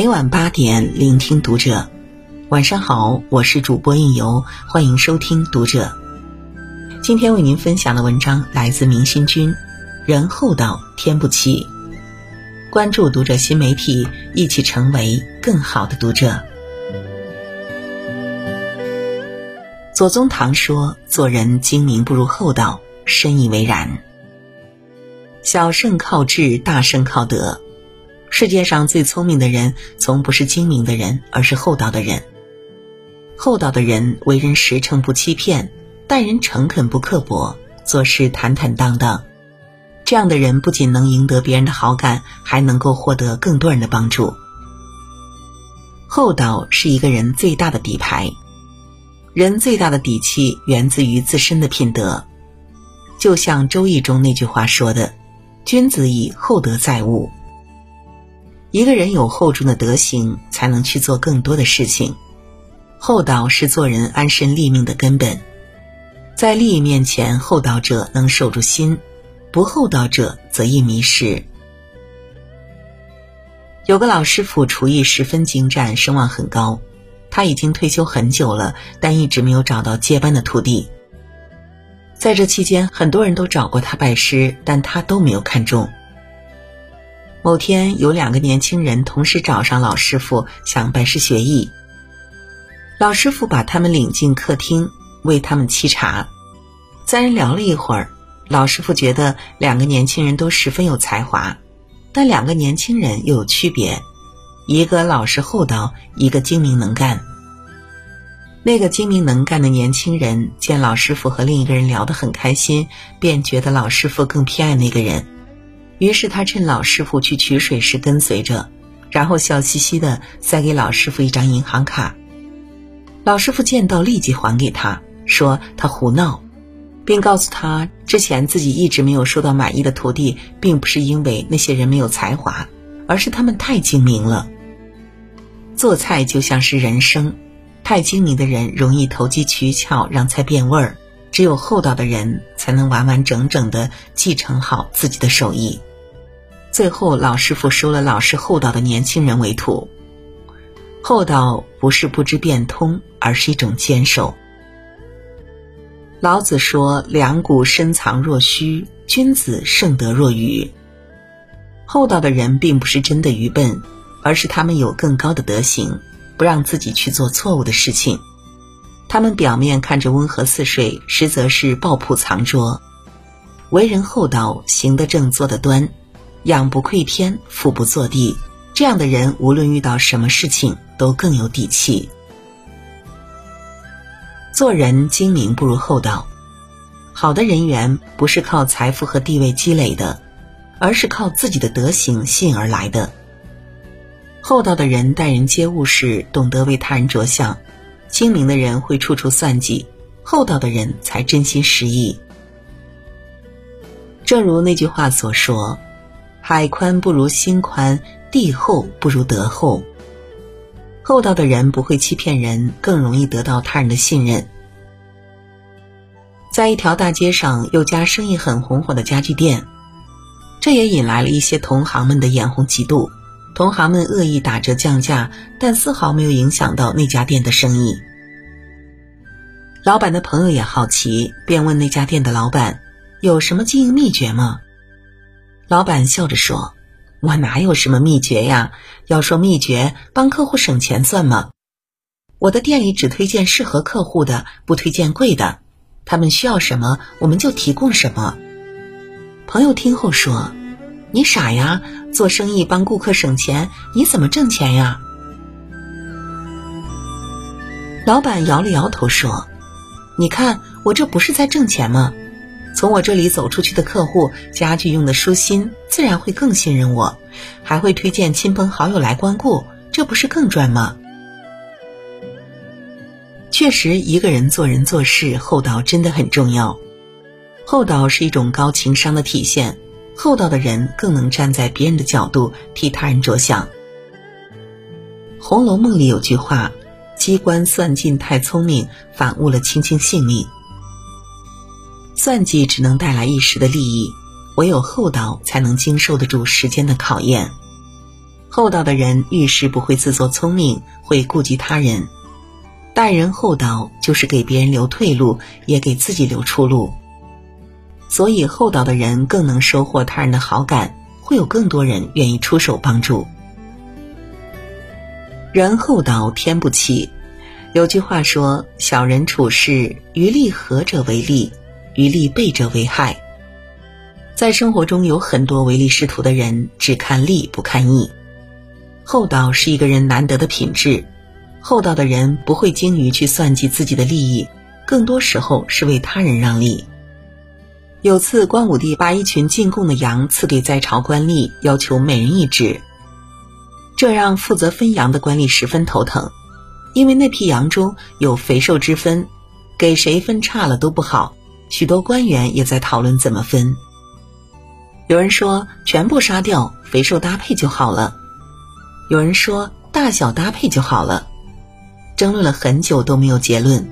每晚八点，聆听读者。晚上好，我是主播应由，欢迎收听读者。今天为您分享的文章来自明心君。人厚道，天不欺。关注读者新媒体，一起成为更好的读者。左宗棠说：“做人精明不如厚道，深以为然。小胜靠智，大胜靠德。世界上最聪明的人，从不是精明的人，而是厚道的人。厚道的人为人实诚不欺骗，待人诚恳不刻薄，做事坦坦荡荡。这样的人不仅能赢得别人的好感，还能够获得更多人的帮助。厚道是一个人最大的底牌。”人最大的底气源自于自身的品德，就像《周易》中那句话说的：“君子以厚德载物。”一个人有厚重的德行，才能去做更多的事情。厚道是做人安身立命的根本，在利益面前，厚道者能守住心，不厚道者则易迷失。有个老师傅厨艺十分精湛，声望很高。他已经退休很久了，但一直没有找到接班的徒弟。在这期间，很多人都找过他拜师，但他都没有看中。某天，有两个年轻人同时找上老师傅，想拜师学艺。老师傅把他们领进客厅，为他们沏茶。三人聊了一会儿，老师傅觉得两个年轻人都十分有才华，但两个年轻人又有区别。一个老实厚道，一个精明能干。那个精明能干的年轻人见老师傅和另一个人聊得很开心，便觉得老师傅更偏爱那个人。于是他趁老师傅去取水时跟随着，然后笑嘻嘻的塞给老师傅一张银行卡。老师傅见到立即还给他，说他胡闹，并告诉他之前自己一直没有收到满意的徒弟，并不是因为那些人没有才华，而是他们太精明了。做菜就像是人生，太精明的人容易投机取巧，让菜变味儿；只有厚道的人才能完完整整的继承好自己的手艺。最后，老师傅收了老实厚道的年轻人为徒。厚道不是不知变通，而是一种坚守。老子说：“两股深藏若虚，君子盛德若愚。”厚道的人并不是真的愚笨。而是他们有更高的德行，不让自己去做错误的事情。他们表面看着温和似水，实则是抱朴藏拙。为人厚道，行得正，坐得端，仰不愧天，俯不作地。这样的人，无论遇到什么事情，都更有底气。做人精明不如厚道。好的人缘不是靠财富和地位积累的，而是靠自己的德行吸引而来的。厚道的人待人接物时懂得为他人着想，精明的人会处处算计，厚道的人才真心实意。正如那句话所说：“海宽不如心宽，地厚不如德厚。”厚道的人不会欺骗人，更容易得到他人的信任。在一条大街上，有家生意很红火的家具店，这也引来了一些同行们的眼红嫉妒。同行们恶意打折降价，但丝毫没有影响到那家店的生意。老板的朋友也好奇，便问那家店的老板：“有什么经营秘诀吗？”老板笑着说：“我哪有什么秘诀呀？要说秘诀，帮客户省钱算吗？我的店里只推荐适合客户的，不推荐贵的。他们需要什么，我们就提供什么。”朋友听后说。你傻呀！做生意帮顾客省钱，你怎么挣钱呀？老板摇了摇头说：“你看，我这不是在挣钱吗？从我这里走出去的客户，家具用的舒心，自然会更信任我，还会推荐亲朋好友来光顾，这不是更赚吗？”确实，一个人做人做事厚道真的很重要。厚道是一种高情商的体现。厚道的人更能站在别人的角度替他人着想。《红楼梦》里有句话：“机关算尽太聪明，反误了卿卿性命。”算计只能带来一时的利益，唯有厚道才能经受得住时间的考验。厚道的人遇事不会自作聪明，会顾及他人。待人厚道，就是给别人留退路，也给自己留出路。所以，厚道的人更能收获他人的好感，会有更多人愿意出手帮助。人厚道，天不欺。有句话说：“小人处事，于利合者为利，于利背者为害。”在生活中，有很多唯利是图的人，只看利不看义。厚道是一个人难得的品质。厚道的人不会精于去算计自己的利益，更多时候是为他人让利。有次，光武帝把一群进贡的羊赐给在朝官吏，要求每人一只，这让负责分羊的官吏十分头疼，因为那批羊中有肥瘦之分，给谁分差了都不好。许多官员也在讨论怎么分。有人说全部杀掉，肥瘦搭配就好了；有人说大小搭配就好了。争论了很久都没有结论。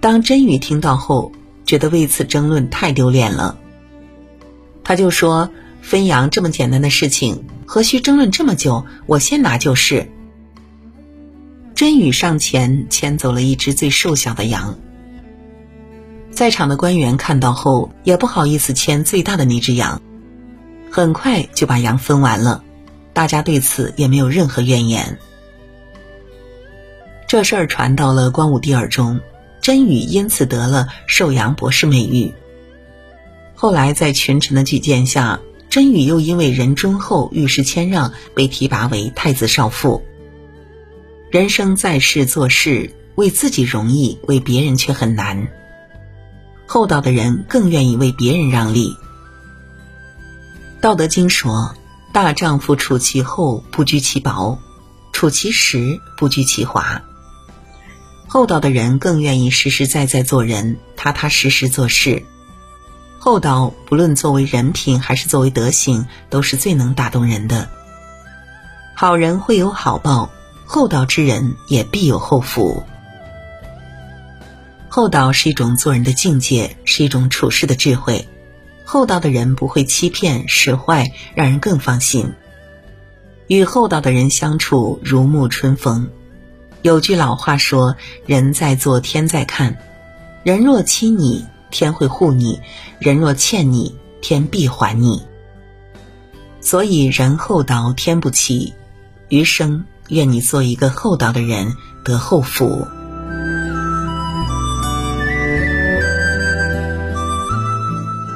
当真宇听到后，觉得为此争论太丢脸了。他就说：“分羊这么简单的事情，何须争论这么久？我先拿就是。”真宇上前牵走了一只最瘦小的羊。在场的官员看到后，也不好意思牵最大的那只羊，很快就把羊分完了。大家对此也没有任何怨言。这事儿传到了光武帝耳中，甄宇因此得了寿阳博士美誉。后来在群臣的举荐下，甄宇又因为人忠厚、遇事谦让，被提拔为太子少傅。人生在世做事，为自己容易，为别人却很难。厚道的人更愿意为别人让利。道德经说：“大丈夫处其厚，不居其薄；处其实，不居其华。”厚道的人更愿意实实在在做人，踏踏实实做事。厚道不论作为人品还是作为德行，都是最能打动人的。好人会有好报，厚道之人也必有厚福。厚道是一种做人的境界，是一种处事的智慧。厚道的人不会欺骗使坏，让人更放心。与厚道的人相处，如沐春风。有句老话说：“人在做，天在看。人若欺你，天会护你；人若欠你，天必还你。”所以，人厚道，天不欺。余生，愿你做一个厚道的人，得厚福。